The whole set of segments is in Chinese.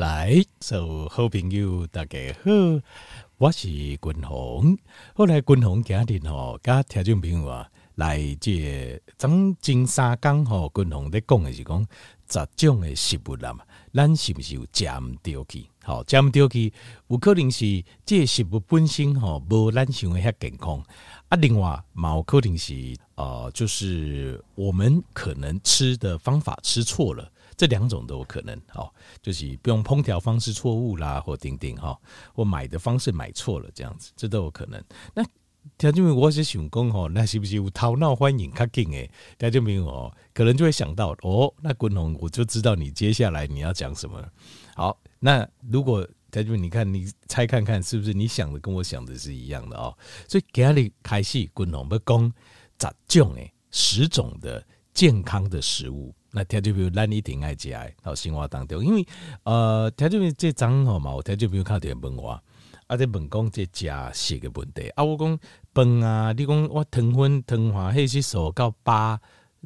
来，所有好朋友大家好，我是君鸿。后来君鸿家庭吼，甲听众朋友啊，来这张金沙江吼，君鸿在讲的是讲十种的食物啦嘛，咱是不是有食唔到去？好，食唔到去，有可能是这食物本身吼，无咱想的遐健康啊。另外，嘛有可能是呃，就是我们可能吃的方法吃错了。这两种都有可能，哦，就是不用烹调方式错误啦，或丁丁哈，或买的方式买错了，这样子，这都有可能。那条件我是想讲哦，那是不是有讨闹欢迎较紧诶？条件没有哦，可能就会想到哦，那滚龙我就知道你接下来你要讲什么。好，那如果条件你看你猜看看是不是你想的跟我想的是一样的哦？所以给你开始滚龙要讲十种诶，十种的健康的食物。那听就比如咱一定爱食爱到生活当中，因为呃，听就比如这张好嘛，我听就比如看点问我，啊，在问讲这食食的问题啊，我讲饭啊，你讲我糖分糖化黑是瘦到八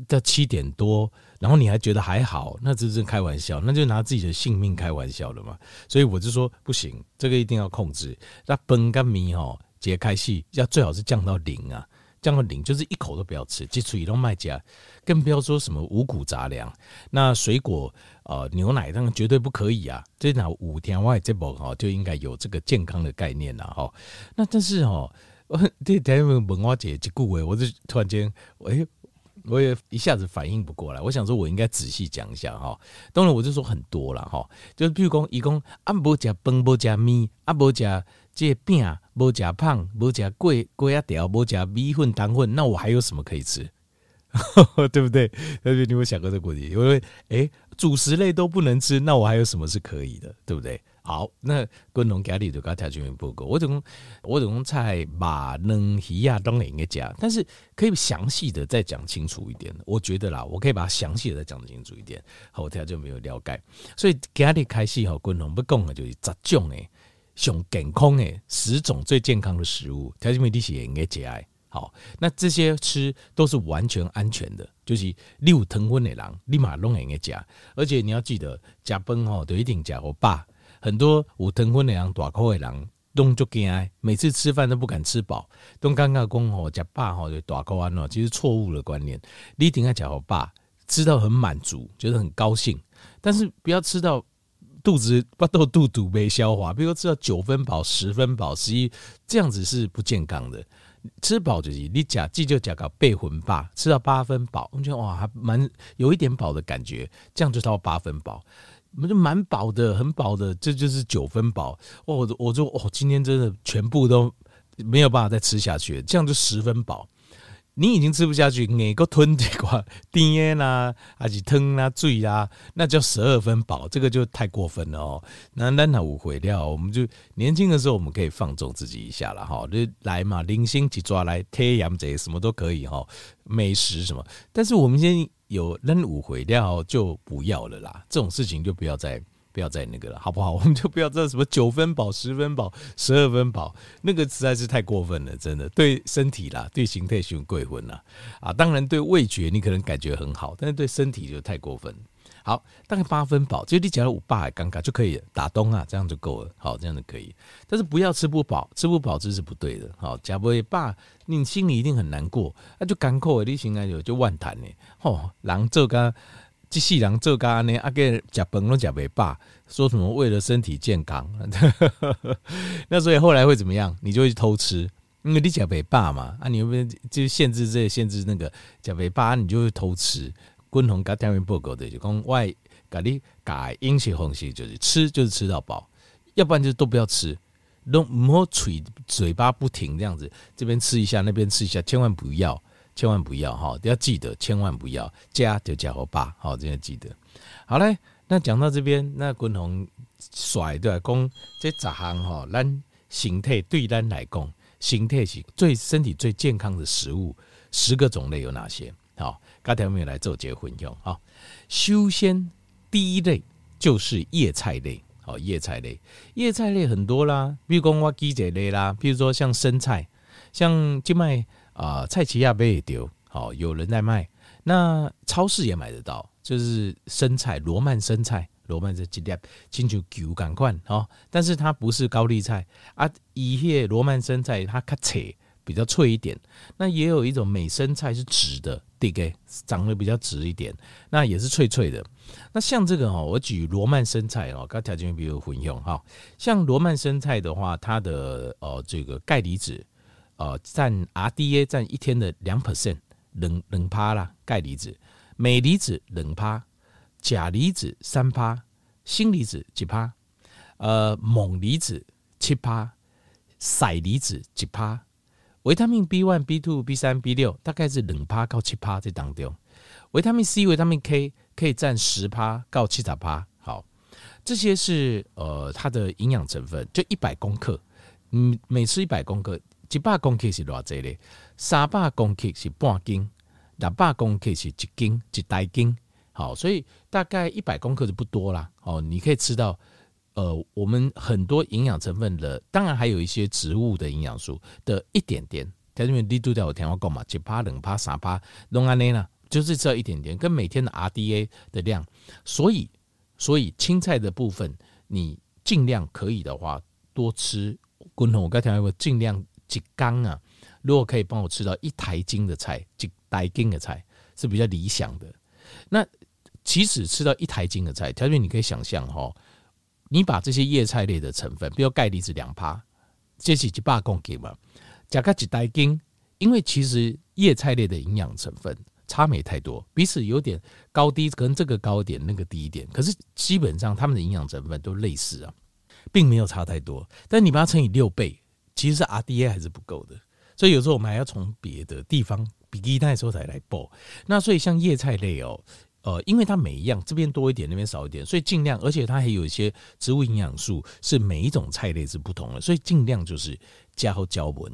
到七点多，然后你还觉得还好，那这是开玩笑，那就拿自己的性命开玩笑了嘛。所以我就说不行，这个一定要控制。那饭跟米吼，解开戏要最好是降到零啊。降到零，就是一口都不要吃，基础移动卖家，更不要说什么五谷杂粮。那水果、呃牛奶，当然绝对不可以啊。这那五天外这波哈就应该有这个健康的概念了哈。那但是哈，这台湾文化姐这句话，我就突然间，哎，我也一下子反应不过来。我想说，我应该仔细讲一下哈。当然，我就说很多了哈，就是譬如讲，一共啊不加饭，不加米，啊不加。这饼无加胖，无加贵贵啊条，无加米粉糖粉，那我还有什么可以吃？对不对？那你有没有想过这个问题？因为诶，主食类都不能吃，那我还有什么是可以的？对不对？好，那滚龙家里就搞条件报告。我总我总共菜马能鱼啊都应该加，但是可以详细的再讲清楚一点。我觉得啦，我可以把它详细的再讲清楚一点。好，我条件没有了解，所以家里开始哈，滚龙不讲的就是杂种诶。熊健康诶，十种最健康的食物，条件没利息也应该节哀。好，那这些吃都是完全安全的，就是六腾婚的人立马拢应该加，而且你要记得加崩吼，都一定加我爸。很多五腾婚的人大口的人都就惊，每次吃饭都不敢吃饱，都尴尬讲哦，加爸吼就大口安哦，其实错误的观念，你一定要加我爸，吃到很满足，觉得很高兴，但是不要吃到。肚子不豆肚肚没消化，比如吃到九分饱、十分饱、十一，这样子是不健康的。吃饱就是你假记就假搞八分饱，吃到八分饱，我觉得哇，还蛮有一点饱的感觉，这样就到八分饱，我就蛮饱的，很饱的，这就是九分饱。我我就哦，今天真的全部都没有办法再吃下去，这样就十分饱。你已经吃不下去，哪个吞这块甜啦，还是汤啦、醉啦，那叫十二分饱，这个就太过分了哦。那那那误会了，我们就年轻的时候我们可以放纵自己一下了哈，就来嘛，零星几抓来贴羊贼什么都可以哈，美食什么。但是我们现在有扔五回料就不要了啦，这种事情就不要再。不要再那个了，好不好？我们就不要这什么九分饱、十分饱、十二分饱，那个实在是太过分了，真的对身体啦，对形态性贵魂啦啊！当然对味觉你可能感觉很好，但是对身体就太过分。好，大概八分饱，就你讲了五八还尴尬就可以打东啊，这样就够了。好，这样就可以，但是不要吃不饱，吃不饱这是不对的。好，假不也爸，你心里一定很难过，那就干口你心里就就万谈呢。哦，狼这个。机器人做干呢？阿个食饭拢食袂饱，说什么为了身体健康？那所以后来会怎么样？你就会去偷吃，因为你食袂饱嘛。啊，你又不就限制这限制那个食袂饱，你就会偷吃。共同跟天元报告的就讲外，咖你改饮食方式就是吃就是吃到饱，要不然就都不要吃，都唔好嘴嘴巴不停这样子，这边吃一下，那边吃一下，千万不要。千万不要哈，要记得，千万不要加就加我爸，好，这样记得。好嘞，那讲到这边，那滚红甩对讲这十项哈，咱形态对咱来讲，形态是最身体最健康的食物，十个种类有哪些？好，刚才我们来做结婚用哈。首先第一类就是叶菜类，好，叶菜类，叶菜类很多啦，比如讲我举这类啦，比如说像生菜，像金麦。啊，菜市仔也丢，好有人在卖。那超市也买得到，就是生菜，罗曼生菜，罗曼生一粒，亲像球感款哦，但是它不是高丽菜啊，一叶罗曼生菜它较脆，比较脆一点。那也有一种美生菜是直的，对不对？长得比较直一点，那也是脆脆的。那像这个哦，我举罗曼生菜哦，刚条件比较混用哈。像罗曼生菜的话，它的呃这个钙离子呃占 RDA 占一天的两 percent，冷冷趴啦，钙离子。镁离子冷趴，钾离子三趴，锌离子几趴？呃，锰离子七趴，硒离子几趴？维他命 B one、B two、B 三、B 六大概是两趴到七趴在当中。维他命 C、维他命 K 可以占十趴到七十趴。好，这些是呃它的营养成分，就一百公克，嗯，每次一百公克，一百公克是多少嘞？三百公克是半斤。两百公克是一斤一大斤，好，所以大概一百公克就不多啦。哦，你可以吃到，呃，我们很多营养成分的，当然还有一些植物的营养素的一点点。它因为力度在我天花讲嘛，一趴两趴三趴，弄安内呢，就是这一点点，跟每天的 RDA 的量。所以，所以青菜的部分，你尽量可以的话多吃。滚筒，我刚才讲过，尽量几缸啊。如果可以帮我吃到一台斤的菜，几台斤的菜是比较理想的。那即使吃到一台斤的菜，条件你可以想象哈，你把这些叶菜类的成分，比如钙离子两趴，这是一百公斤嘛，加个几台斤，因为其实叶菜类的营养成分差没太多，彼此有点高低，可能这个高点，那个低一点，可是基本上它们的营养成分都类似啊，并没有差太多。但你把它乘以六倍，其实是 RDA 还是不够的。所以有时候我们还要从别的地方比例那时候才来报。那所以像叶菜类哦，呃，因为它每一样这边多一点，那边少一点，所以尽量，而且它还有一些植物营养素是每一种菜类是不同的，所以尽量就是加好胶文，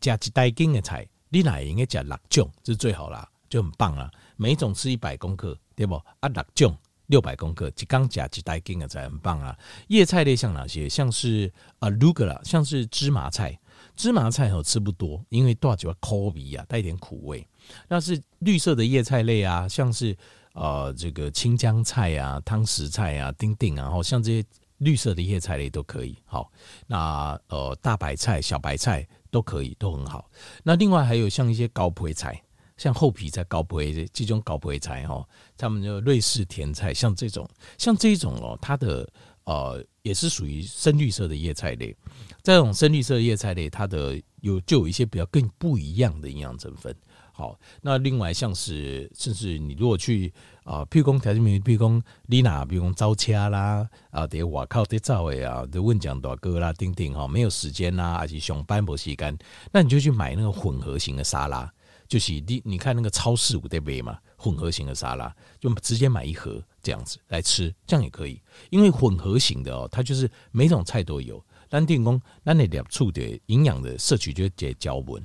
加一袋斤的菜，你哪应该加六种，这是最好啦，就很棒啦。每一种吃一百公克，对不？啊，六种六百公克，一刚加几袋斤的菜很棒啊。叶菜类像哪些？像是啊，arugula，像是芝麻菜。芝麻菜哦吃不多，因为多少口味啊，带一点苦味。那是绿色的叶菜类啊，像是呃这个青江菜啊、汤匙菜啊、丁丁啊，然后像这些绿色的叶菜类都可以。好，那呃大白菜、小白菜都可以，都很好。那另外还有像一些高配菜，像厚皮菜、高配这种高配菜哈，他们就瑞士甜菜，像这种像这种哦，它的。呃，也是属于深绿色的叶菜类。这种深绿色的叶菜类，它的有就有一些比较更不一样的营养成分。好，那另外像是，甚至你如果去啊，譬如讲条件名，譬如讲你哪，比如讲招车啦，啊，得外靠得造诶啊，得问讲大哥啦，丁丁哈，没有时间啦，而且上班没时间，那你就去买那个混合型的沙拉，就是你你看那个超市有在卖嘛，混合型的沙拉，就直接买一盒。这样子来吃，这样也可以，因为混合型的哦，它就是每种菜都有。咱电工，咱那两处的营养的摄取就结胶文。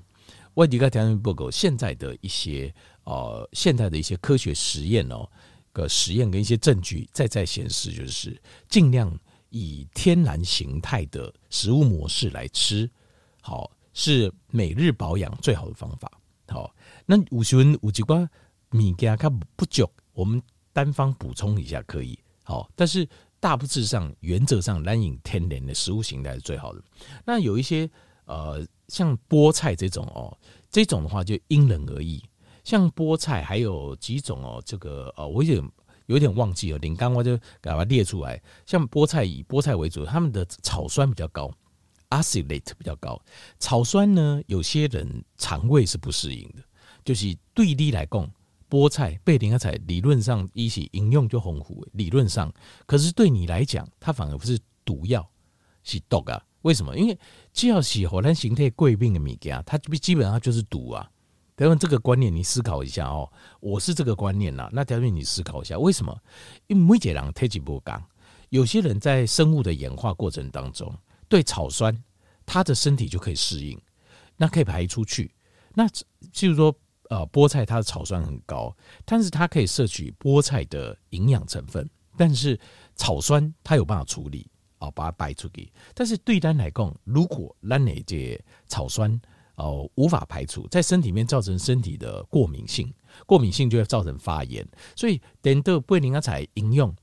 外地个条件不够，现在的一些呃，现在的一些科学实验哦，个实验跟一些证据再再显示，就是尽量以天然形态的食物模式来吃，好是每日保养最好的方法。好，那有时候有几个物件它不足，我们。单方补充一下可以，好，但是大致上原则上，蓝饮天然的食物形态是最好的。那有一些呃，像菠菜这种哦，这种的话就因人而异。像菠菜还有几种哦，这个呃，我有点有点忘记了，林刚我就给它列出来。像菠菜以菠菜为主，他们的草酸比较高，acylate 比较高。草酸呢，有些人肠胃是不适应的，就是对你来讲。菠菜、贝林菜理论上一起饮用就丰富，理论上，可是对你来讲，它反而不是毒药，是毒啊？为什么？因为只要是火山形态贵病的物件，它基本上就是毒啊。等问这个观念，你思考一下哦。我是这个观念呐，那条件你思考一下，为什么？因为每个人体质不一样，有些人在生物的演化过程当中，对草酸，他的身体就可以适应，那可以排出去。那就是说。呃，菠菜它的草酸很高，但是它可以摄取菠菜的营养成分，但是草酸它有办法处理啊，把它排出去。但是对单来讲，如果咱那些草酸哦、无法排除，在身体里面造成身体的过敏性，过敏性就会造成发炎。所以等到贝林阿彩饮用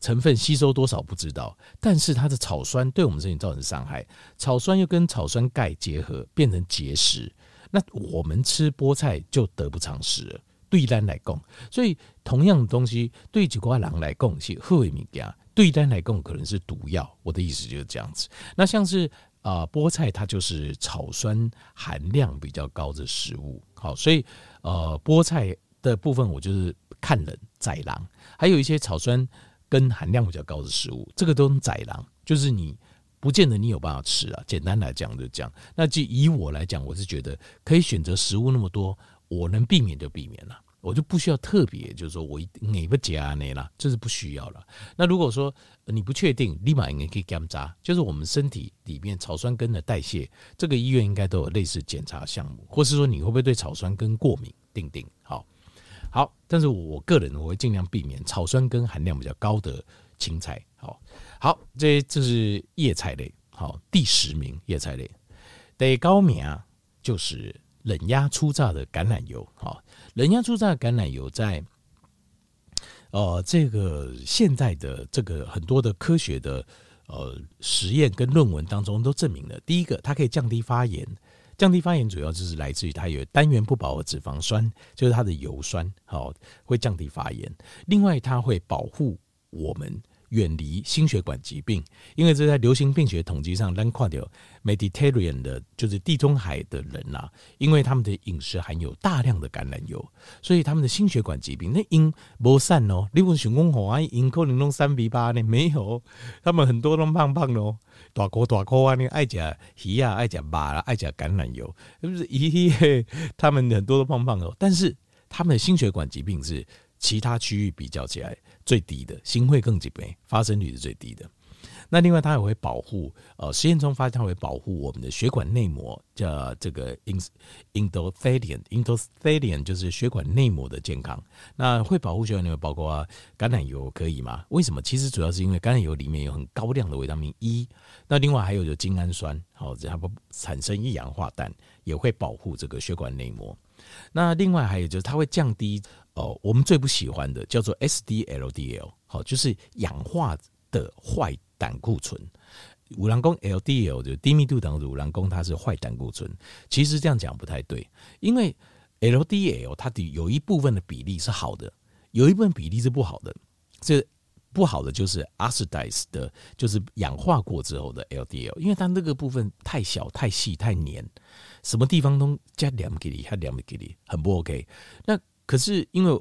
成分吸收多少不知道，但是它的草酸对我们身体造成伤害，草酸又跟草酸钙结合变成结石，那我们吃菠菜就得不偿失了。对单来讲，所以同样的东西对几瓜狼来讲是好的物件，对单来讲可能是毒药。我的意思就是这样子。那像是啊、菠菜，它就是草酸含量比较高的食物。好，所以呃菠菜的部分我就是看人宰狼，还有一些草酸跟含量比较高的食物，这个都能宰狼，就是你不见得你有办法吃啊。简单来讲就这样。那就以我来讲，我是觉得可以选择食物那么多。我能避免就避免了，我就不需要特别，就是说我哪个加呢啦，这是不需要了。那如果说你不确定，立马应该可以检查，就是我们身体里面草酸根的代谢，这个医院应该都有类似检查项目，或是说你会不会对草酸根过敏，定定好。好，但是我个人我会尽量避免草酸根含量比较高的青菜。好，好，这这是叶菜类。好，第十名叶菜类，第九名就是。冷压初榨的橄榄油，好，冷压初榨的橄榄油在，呃，这个现在的这个很多的科学的呃实验跟论文当中都证明了，第一个它可以降低发炎，降低发炎主要就是来自于它有单元不饱和脂肪酸，就是它的油酸，好，会降低发炎。另外，它会保护我们。远离心血管疾病，因为这在流行病学统计上，咱看到 Mediterranean 的，就是地中海的人呐、因为他们的饮食含有大量的橄榄油，所以他们的心血管疾病那因不散哦。你问想讲吼啊，因可能弄三比八呢？没有，他们很多都胖胖哦，大口大口啊，你爱吃鱼啊，爱吃肉啊，爱吃橄榄油，是不是？咦，他们很多都胖胖哦，但是他们的心血管疾病是。其他区域比较起来最低的，心会更疾病发生率是最低的。那另外它也会保护，呃，实验中发现它会保护我们的血管内膜，叫这个 endothelium，endothelium 就是血管内膜的健康。那会保护血管内膜，包括橄榄油可以吗？为什么？其实主要是因为橄榄油里面有很高量的维他命 E。那另外还有就精氨酸，好，它不产生一氧化氮，也会保护这个血管内膜。那另外还有就是它会降低。哦，我们最不喜欢的叫做 SDLDL，好，就是氧化的坏胆固醇。五郎公 LDL 就低密度等五郎公，它是坏胆固醇。其实这样讲不太对，因为 LDL 它的有一部分的比例是好的，有一部分比例是不好的。这不好的就是 oxidized 的，就是氧化过之后的 LDL，因为它那个部分太小、太细、太黏，什么地方都加两给你，还两给你，很不 OK。那可是因为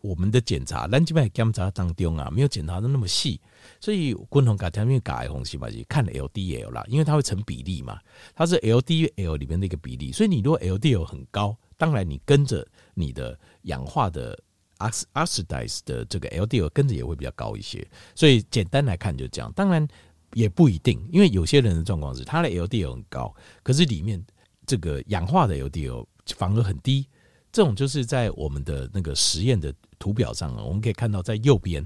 我们的检查，咱这边检查当中啊，没有检查的那么细，所以共同改条面改红细胞，就看 LDL 啦，因为它会成比例嘛，它是 LDL 里面的一个比例，所以你如果 LDL 很高，当然你跟着你的氧化的 oxidize 的这个 LDL 跟着也会比较高一些，所以简单来看就这样，当然也不一定，因为有些人的状况是他的 LDL 很高，可是里面这个氧化的 LDL 反而很低。这种就是在我们的那个实验的图表上啊，我们可以看到，在右边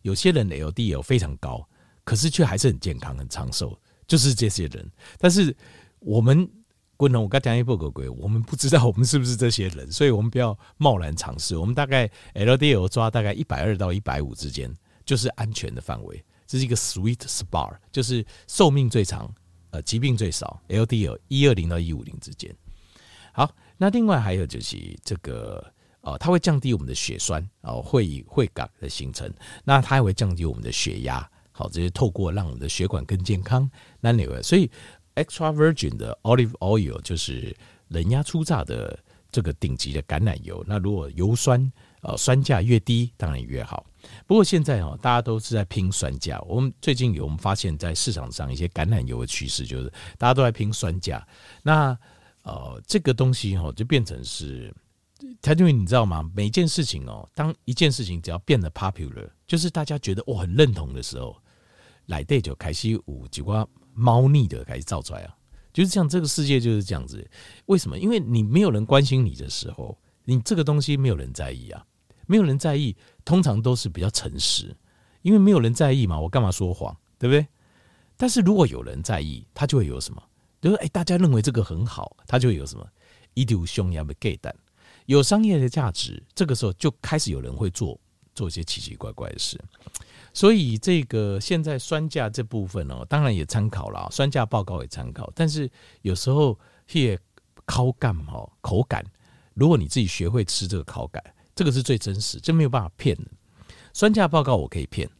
有些人 LDL 非常高，可是却还是很健康、很长寿，就是这些人。但是我们不能，我刚讲一波鬼鬼，我们不知道我们是不是这些人，所以我们不要贸然尝试。我们大概 LDL 抓大概一百二到一百五之间，就是安全的范围。这是一个 sweet spot，就是寿命最长、呃疾病最少，LDL 一二零到一五零之间。好。那另外还有就是这个哦，它会降低我们的血栓哦，会会感的形成。那它还会降低我们的血压，好，这是透过让我们的血管更健康。那另外，所以 extra virgin 的 olive oil 就是冷压初榨的这个顶级的橄榄油。那如果油酸呃酸价越低，当然越好。不过现在哦，大家都是在拼酸价。我们最近有我们发现，在市场上一些橄榄油的趋势，就是大家都在拼酸价。那呃，这个东西哈，就变成是，他因为你知道吗？每件事情哦，当一件事情只要变得 popular，就是大家觉得我很认同的时候，来对就开始有几挂猫腻的开始造出来啊，就是像，这个世界就是这样子。为什么？因为你没有人关心你的时候，你这个东西没有人在意啊，没有人在意，通常都是比较诚实，因为没有人在意嘛，我干嘛说谎，对不对？但是如果有人在意，他就会有什么？就是哎，大家认为这个很好，它就有什么一丢胸要被盖蛋，有商业的价值，这个时候就开始有人会做做一些奇奇怪怪的事。所以这个现在酸价这部分哦，当然也参考了酸价报告也参考，但是有时候也口感哦口感，如果你自己学会吃这个口感，这个是最真实，这没有办法骗的。酸价报告我可以骗，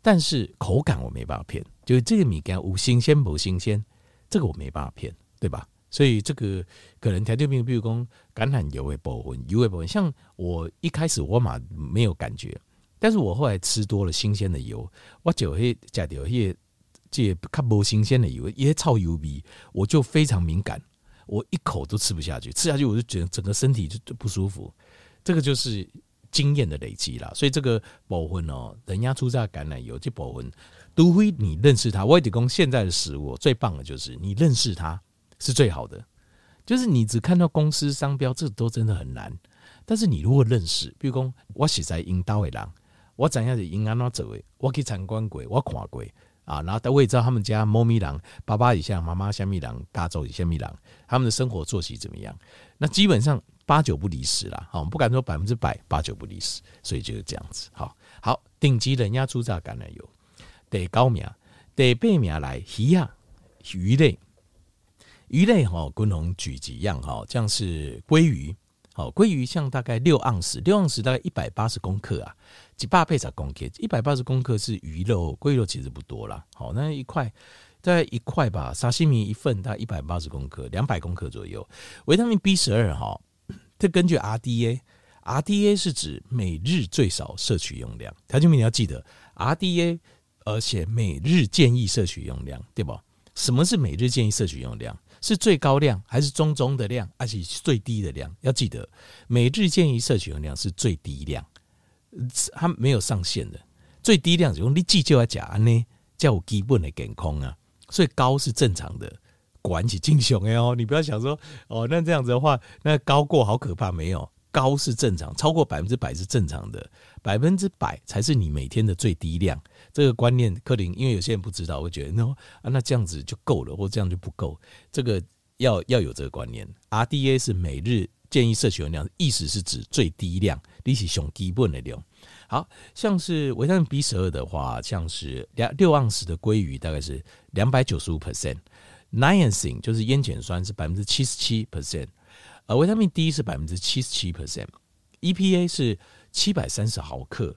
但是口感我没办法骗，就是这个米干无新鲜不新鲜，这个我没办法骗，对吧？所以这个可能条件病，比如说橄榄油会部分，油会部分，像我一开始我嘛没有感觉。但是我后来吃多了新鲜的油，我就会加掉一些这较不新鲜的油，一些超油皮，我就非常敏感，我一口都吃不下去，吃下去我就觉得整个身体就就不舒服。这个就是经验的累积啦。所以这个部分哦，人家出榨橄榄油这部分，除非你认识他。我也得讲现在的食物最棒的就是你认识他是最好的，就是你只看到公司商标，这都真的很难。但是你如果认识，比如说我是在引导的人。我怎样是应安怎做的？我去参观过，我看过啊，然后我也知道他们家猫咪狼爸爸以下，妈妈虾米狼，家族虾米狼，他们的生活作息怎么样？那基本上八九不离十啦，好，不敢说百分之百，八九不离十，所以就是这样子。好，好，顶级人家出榨橄榄油，第九名，第八名来鱼啊，鱼类，鱼类哈，共同举几样哈，像是鲑鱼。好，鲑鱼像大概六盎司，六盎司大概一百八十公克啊，几百倍才公克，一百八十公克是鱼肉，鲑肉其实不多啦。好，那一块大概一块吧，沙西米一份大概一百八十公克，两百公克左右。维他命 B 十二哈，这根据 RDA，RDA 是指每日最少摄取用量。条件你要记得 RDA，而且每日建议摄取用量，对不？什么是每日建议摄取用量？是最高量还是中中的量，还是最低的量？要记得，每日建议摄取用量是最低量，它没有上限的。最低量用你记就要讲呢，叫我基本的健康啊。所以高是正常的，管起精雄哎哦，你不要想说哦，那这样子的话，那高过好可怕，没有。高是正常，超过百分之百是正常的，百分之百才是你每天的最低量。这个观念，克林，因为有些人不知道，会觉得喏啊，那这样子就够了，或这样就不够。这个要要有这个观念。RDA 是每日建议摄取用量，意思是指最低量，你是上基本的量。好像是维他命 B 十二的话，像是两六盎司的鲑鱼大概是两百九十五 percent，Niacin 就是烟碱酸是百分之七十七 percent。呃，维他命 D 是百分之七十七 percent，EPA 是七百三十毫克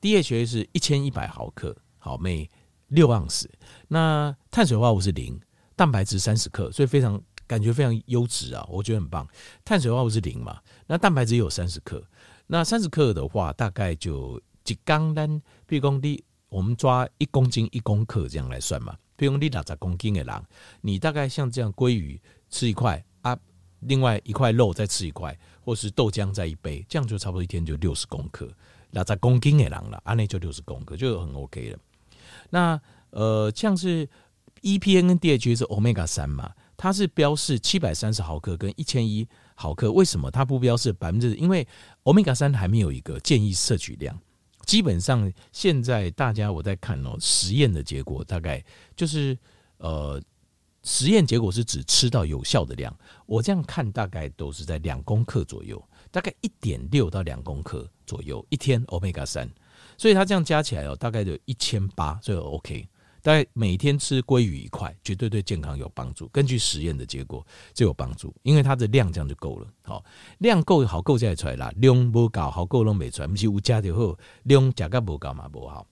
，DHA 是一千一百毫克，好，每六盎司。那碳水化合物是零，蛋白质三十克，所以非常感觉非常优质啊，我觉得很棒。碳水化合物是零嘛，那蛋白质也有三十克，那三十克的话大概就几缸单，比如说你我们抓一公斤一公克这样来算嘛，比如说你六十公斤的人，你大概像这样鲑鱼吃一块啊。另外一块肉再吃一块，或是豆浆再一杯，这样就差不多一天就六十公克。那在公斤的人了，安内就六十公克就很 OK 了。那呃，像是 EPA 跟 DHA 是 Omega 三嘛，它是标示七百三十毫克跟一千一毫克。为什么它不标示百分之？因为 Omega 三还没有一个建议摄取量。基本上现在大家我在看哦，实验的结果大概就是呃。实验结果是指吃到有效的量，我这样看大概都是在两公克左右，大概一点六到两公克左右一天，Omega 三，所以它这样加起来哦，大概就一千八，所以 OK。大概每天吃鲑鱼一块，绝对对健康有帮助。根据实验的结果就有帮助，因为它的量这样就够了。好，量够好够才出来啦，量不够好够弄没出来，不是有加就好，量加个不够嘛不好。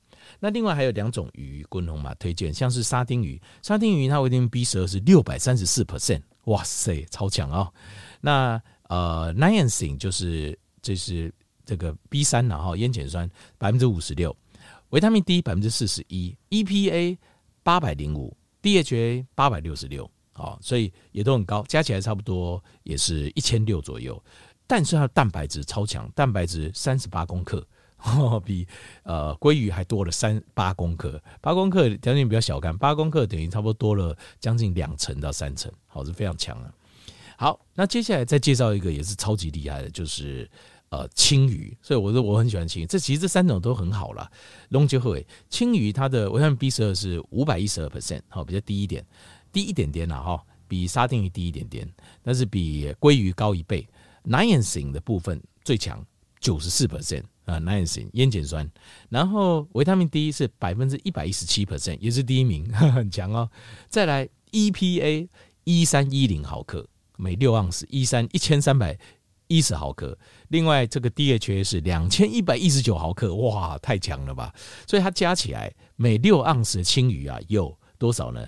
那另外还有两种鱼，滚红嘛推荐，像是沙丁鱼，沙丁鱼它维他命 B 十二是六百三十四 percent，哇塞，超强啊、哦！那呃，Niacin 就是就是这个 B 三然后烟碱酸百分之五十六，维他命 D 百分之四十一，EPA 八百零五，DHA 八百六十六，好，所以也都很高，加起来差不多也是一千六左右，但是它的蛋白质超强，蛋白质三十八公克。哦，比呃鲑鱼还多了三八公克，八公克条件比较小看，八公克等于差不多多了将近两成到三成，好是非常强啊。好，那接下来再介绍一个也是超级厉害的，就是呃青鱼。所以我说我很喜欢青鱼，这其实这三种都很好啦。龙就会青鱼它的维他命 B 十二是五百一十二 percent，好比较低一点，低一点点啦哈，比沙丁鱼低一点点，但是比鲑鱼高一倍。Niacin 的部分最强九十四 percent。啊，niacin 烟碱酸，然后维他命 D 是百分之一百一十七 percent，也是第一名，很强哦。再来 EPA 一三一零毫克每六盎司，一三一千三百一十毫克。另外这个 DHA 是两千一百一十九毫克，哇，太强了吧！所以它加起来每六盎司的青鱼啊，有多少呢？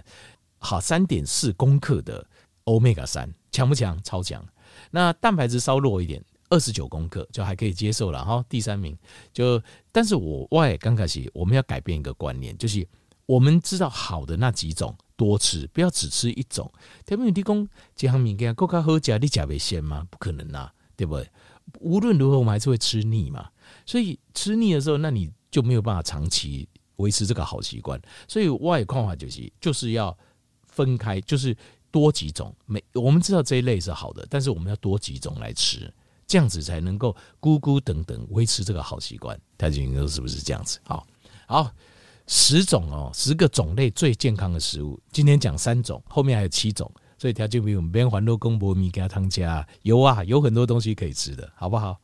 好，三点四公克的 Omega 三，强不强？超强。那蛋白质稍弱一点。二十九公克就还可以接受了哈，第三名就，但是我外刚开始我们要改变一个观念，就是我们知道好的那几种多吃，不要只吃一种。特别你提供这项物件够卡好吃，你吃不鲜吗？不可能呐，对不对？无论如何，我们还是会吃腻嘛。所以吃腻的时候，那你就没有办法长期维持这个好习惯。所以外看法就是，就是要分开，就是多几种。每我们知道这一类是好的，但是我们要多几种来吃。这样子才能够咕咕等等维持这个好习惯，太君哥是不是这样子？好，好，十种哦，十个种类最健康的食物，今天讲三种，后面还有七种，所以条件比我们边环路公博米给他汤加油啊，有很多东西可以吃的，好不好？